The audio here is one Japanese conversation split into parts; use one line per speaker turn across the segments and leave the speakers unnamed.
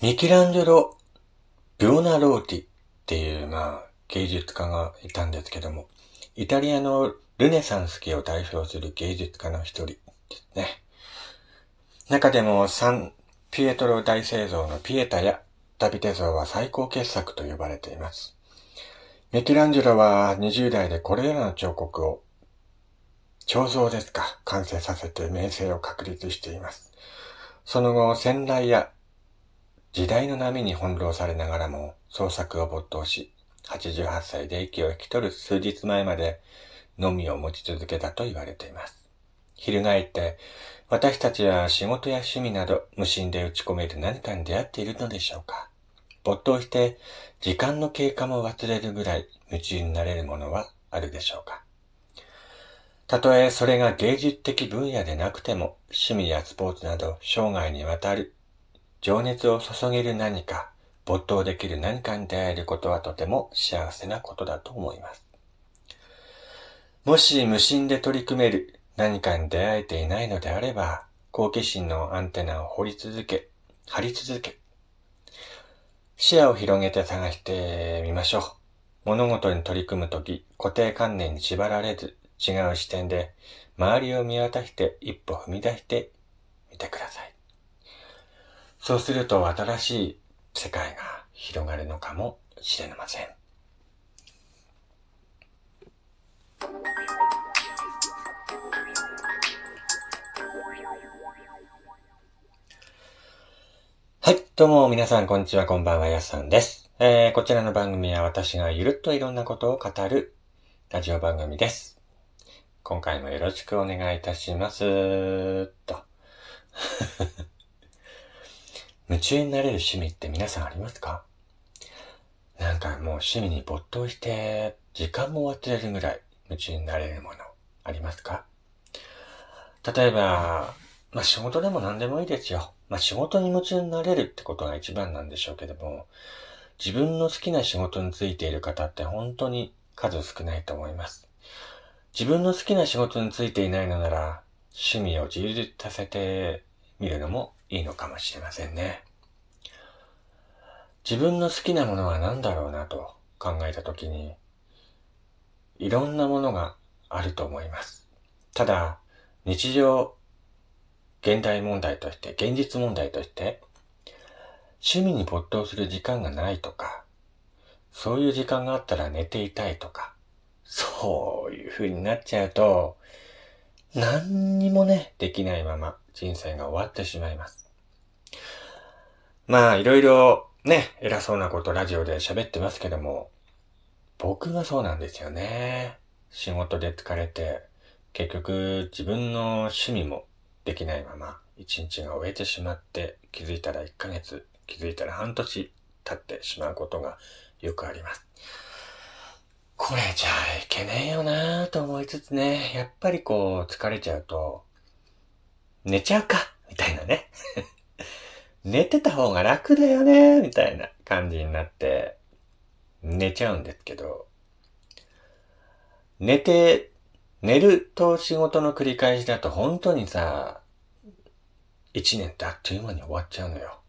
ミケランジェロ・ビョナローティっていう、まあ、芸術家がいたんですけども、イタリアのルネサンス期を代表する芸術家の一人ですね。中でもサンピエトロ大聖堂のピエタやダビデ像は最高傑作と呼ばれています。ミケランジェロは20代でこれらの彫刻を彫像ですか、完成させて名声を確立しています。その後、戦来や時代の波に翻弄されながらも創作を没頭し、88歳で息を引き取る数日前までのみを持ち続けたと言われています。翻って、私たちは仕事や趣味など無心で打ち込める何かに出会っているのでしょうか没頭して時間の経過も忘れるぐらい夢中になれるものはあるでしょうかたとえそれが芸術的分野でなくても趣味やスポーツなど生涯にわたる情熱を注げる何か没頭できる何かに出会えることはとても幸せなことだと思います。もし無心で取り組める何かに出会えていないのであれば、好奇心のアンテナを掘り続け、張り続け、視野を広げて探してみましょう。物事に取り組むとき、固定観念に縛られず、違う視点で周りを見渡して一歩踏み出してみてください。そうすると新しい世界が広がるのかもしれません。はい。どうも、皆さん、こんにちは、こんばんは、やすさんです。えー、こちらの番組は私がゆるっといろんなことを語るラジオ番組です。今回もよろしくお願いいたします。と。夢中になれる趣味って皆さんありますか？なんかもう趣味に没頭して、時間も忘れるぐらい夢中になれるものありますか？例えば、まあ仕事でも何でもいいですよ。まあ仕事に夢中になれるってことが一番なんでしょうけども、自分の好きな仕事についている方って本当に数少ないと思います。自分の好きな仕事についていないのなら、趣味を充実させてみるのもいいのかもしれませんね。自分の好きなものは何だろうなと考えたときに、いろんなものがあると思います。ただ、日常現代問題として、現実問題として、趣味に没頭する時間がないとか、そういう時間があったら寝ていたいとか、そういう風になっちゃうと、何にもね、できないまま人生が終わってしまいます。まあ、いろいろね、偉そうなことラジオで喋ってますけども、僕がそうなんですよね。仕事で疲れて、結局自分の趣味もできないまま一日が終えてしまって気づいたら1ヶ月、気づいたら半年経ってしまうことがよくあります。これじゃあいけねえよなぁと思いつつね、やっぱりこう疲れちゃうと、寝ちゃうかみたいなね。寝てた方が楽だよねみたいな感じになって、寝ちゃうんですけど、寝て寝ると仕事の繰り返しだと本当にさ、一年ってあっという間に終わっちゃうのよ。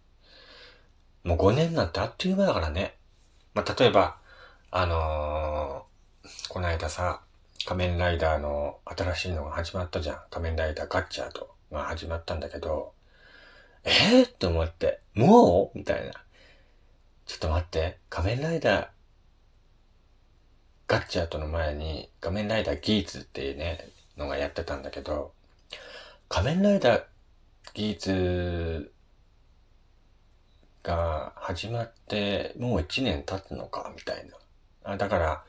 もう五年なんてあっという間だからね。まあ、例えば、あのー、この間さ、仮面ライダーの新しいのが始まったじゃん。仮面ライダーガッチャーとが始まったんだけど、えー、って思って、もう？みたいな。ちょっと待って、仮面ライダーガッチャートの前に仮面ライダーギーツっていうね、のがやってたんだけど、仮面ライダーギーツが始まってもう一年経つのか、みたいな。あだから、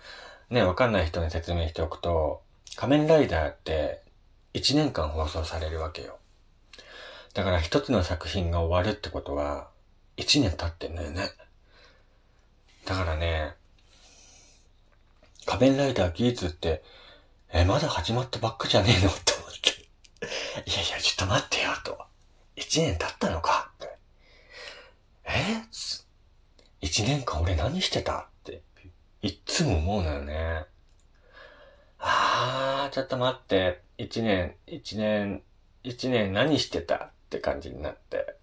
ね、わかんない人に説明しておくと、仮面ライダーって一年間放送されるわけよ。だから一つの作品が終わるってことは、一年経ってんのよね。だからね、仮面ライダーギーツって、え、まだ始まったばっかじゃねえの？と思って。いやいや、ちょっと待ってよ、と。一年経ったのか？って。え？一年間俺何してた？って、いっつも思うのよね。あー、ちょっと待って。一年、一年、一年何してたって感じになって。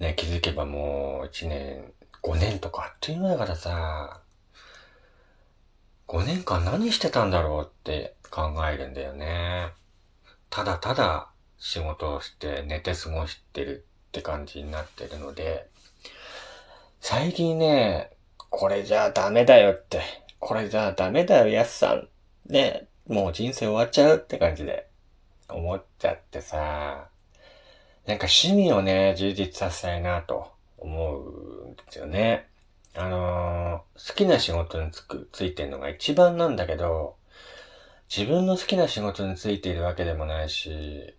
ね、気づけばもう1年、5年とかあっという間だからさ、5年間何してたんだろうって考えるんだよね。ただただ仕事をして寝て過ごしてるって感じになってるので、最近ね、これじゃダメだよって、これじゃダメだよ、やすさん。ね、もう人生終わっちゃうって感じで思っちゃってさ、なんか趣味をね、充実させたいなと思うんですよね。あのー、好きな仕事につく、ついてるのが一番なんだけど、自分の好きな仕事についているわけでもないし、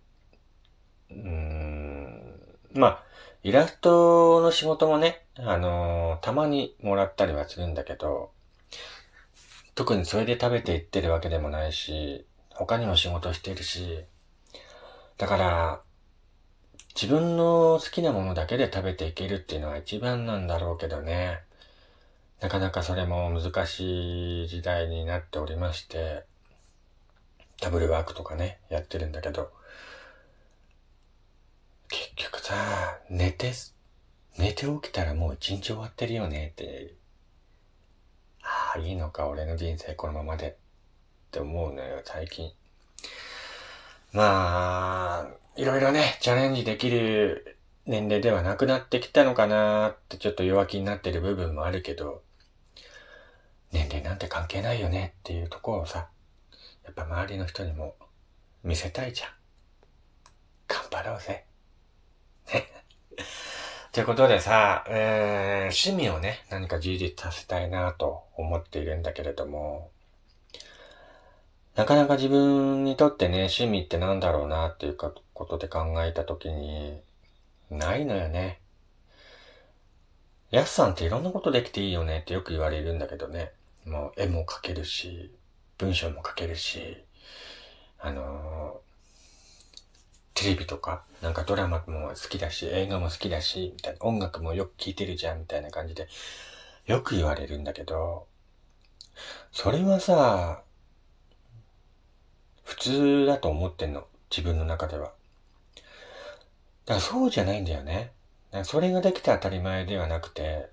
うーん、まあ、イラストの仕事もね、あのー、たまにもらったりはするんだけど、特にそれで食べていってるわけでもないし、他にも仕事してるし、だから、自分の好きなものだけで食べていけるっていうのは一番なんだろうけどね。なかなかそれも難しい時代になっておりまして、ダブルワークとかね、やってるんだけど、結局さ、寝て、寝て起きたらもう一日終わってるよねって、ああ、いいのか、俺の人生このままでって思うのよ、最近。まあ、いろいろね、チャレンジできる年齢ではなくなってきたのかなーってちょっと弱気になってる部分もあるけど、年齢なんて関係ないよねっていうところをさ、やっぱ周りの人にも見せたいじゃん。頑張ろうぜ。ね。ということでさ、えー、趣味をね、何か充実させたいなと思っているんだけれども、なかなか自分にとってね、趣味ってなんだろうなっていうかことで考えたときに、ないのよね。やすさんっていろんなことできていいよねってよく言われるんだけどね。もう絵も描けるし、文章も書けるし、あの、テレビとか、なんかドラマも好きだし、映画も好きだし、みたいな、音楽もよく聴いてるじゃん、みたいな感じで、よく言われるんだけど、それはさ、普通だと思ってんの。自分の中では。だからそうじゃないんだよね。それができて当たり前ではなくて、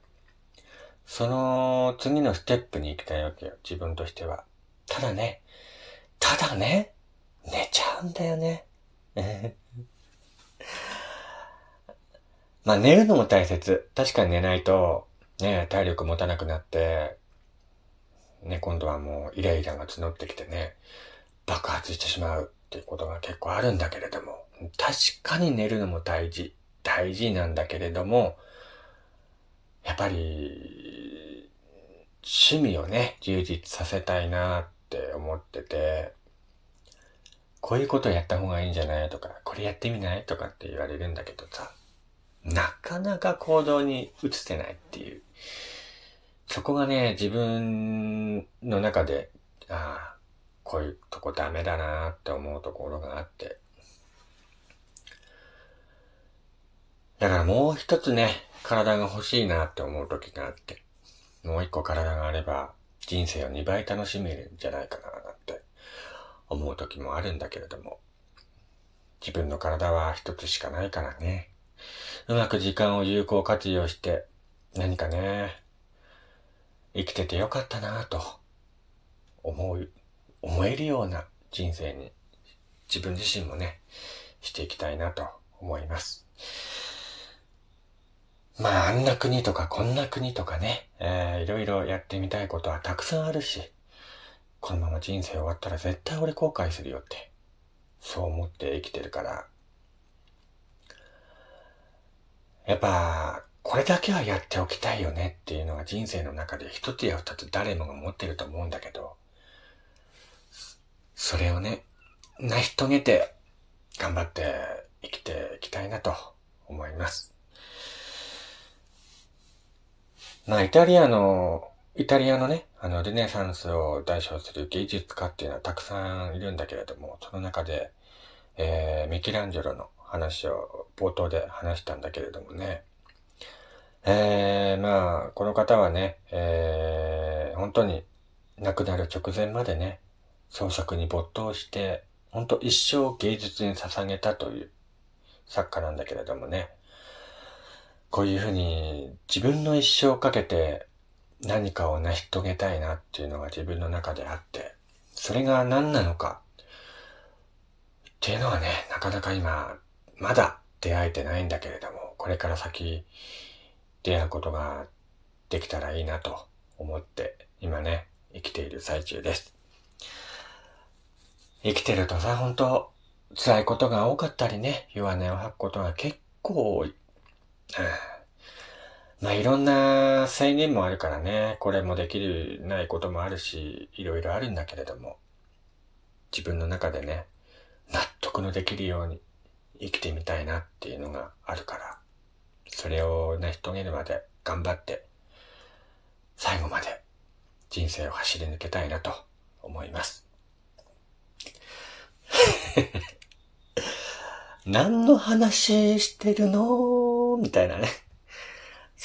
その次のステップに行きたいわけよ、自分としては。ただね、ただね、寝ちゃうんだよね。まあ寝るのも大切。確かに寝ないと、ね、体力持たなくなって、ね、今度はもうイライラが募ってきてね、爆発してしまうっていうことが結構あるんだけれども、確かに寝るのも大事、大事なんだけれども、やっぱり、趣味をね、充実させたいなって思ってて、こういうことやった方がいいんじゃない？とか、これやってみない？とかって言われるんだけどさ、なかなか行動に移せないっていう。そこがね、自分の中で、ああ、こういうとこダメだなって思うところがあって。だからもう一つね、体が欲しいなって思う時があって、もう一個体があれば人生を2倍楽しめるんじゃないかな思う時もあるんだけれども、自分の体は一つしかないからね。うまく時間を有効活用して、何かね、生きててよかったなぁと思う、思えるような人生に自分自身もね、していきたいなと思います。まあ、あんな国とかこんな国とかね、えー、いろいろやってみたいことはたくさんあるし、このまま人生終わったら絶対俺後悔するよって、そう思って生きてるから、やっぱ、これだけはやっておきたいよねっていうのが人生の中で一つや二つ誰もが持ってると思うんだけど、それをね、成し遂げて頑張って生きていきたいなと思います。まあ、イタリアの、イタリアのね、あの、ルネサンスを代表する芸術家っていうのはたくさんいるんだけれども、その中で、えー、ミキランジェロの話を冒頭で話したんだけれどもね、えー、まあ、この方はね、えー、本当に亡くなる直前までね、創作に没頭して、本当一生芸術に捧げたという作家なんだけれどもね、こういうふうに自分の一生をかけて何かを成し遂げたいなっていうのが自分の中であって、それが何なのかっていうのはね、なかなか今、まだ出会えてないんだけれども、これから先出会うことができたらいいなと思って、今ね、生きている最中です。生きてるとさ、本当辛いことが多かったりね、弱音を吐くことが結構多い。まあいろんな制限もあるからね、これもできる、ないこともあるし、いろいろあるんだけれども、自分の中でね、納得のできるように生きてみたいなっていうのがあるから、それを成し遂げるまで頑張って、最後まで人生を走り抜けたいなと思います。何の話してるの？みたいなね。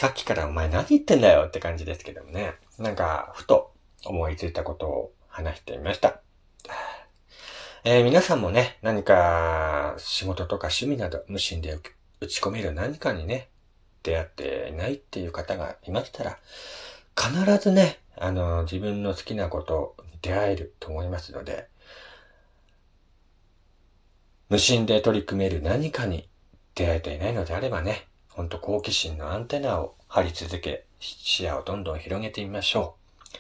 さっきからお前何言ってんだよって感じですけどもね。なんか、ふと思いついたことを話してみました。えー、皆さんもね、何か仕事とか趣味など無心で打ち込める何かにね、出会っていないっていう方がいましたら、必ずね、あの、自分の好きなことに出会えると思いますので、無心で取り組める何かに出会えていないのであればね、ほんと好奇心のアンテナを張り続け、視野をどんどん広げてみましょう。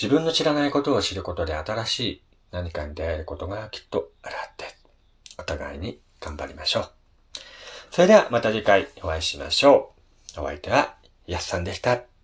自分の知らないことを知ることで新しい何かに出会えることがきっとあるはずです。お互いに頑張りましょう。それではまた次回お会いしましょう。お相手はやっさんでした。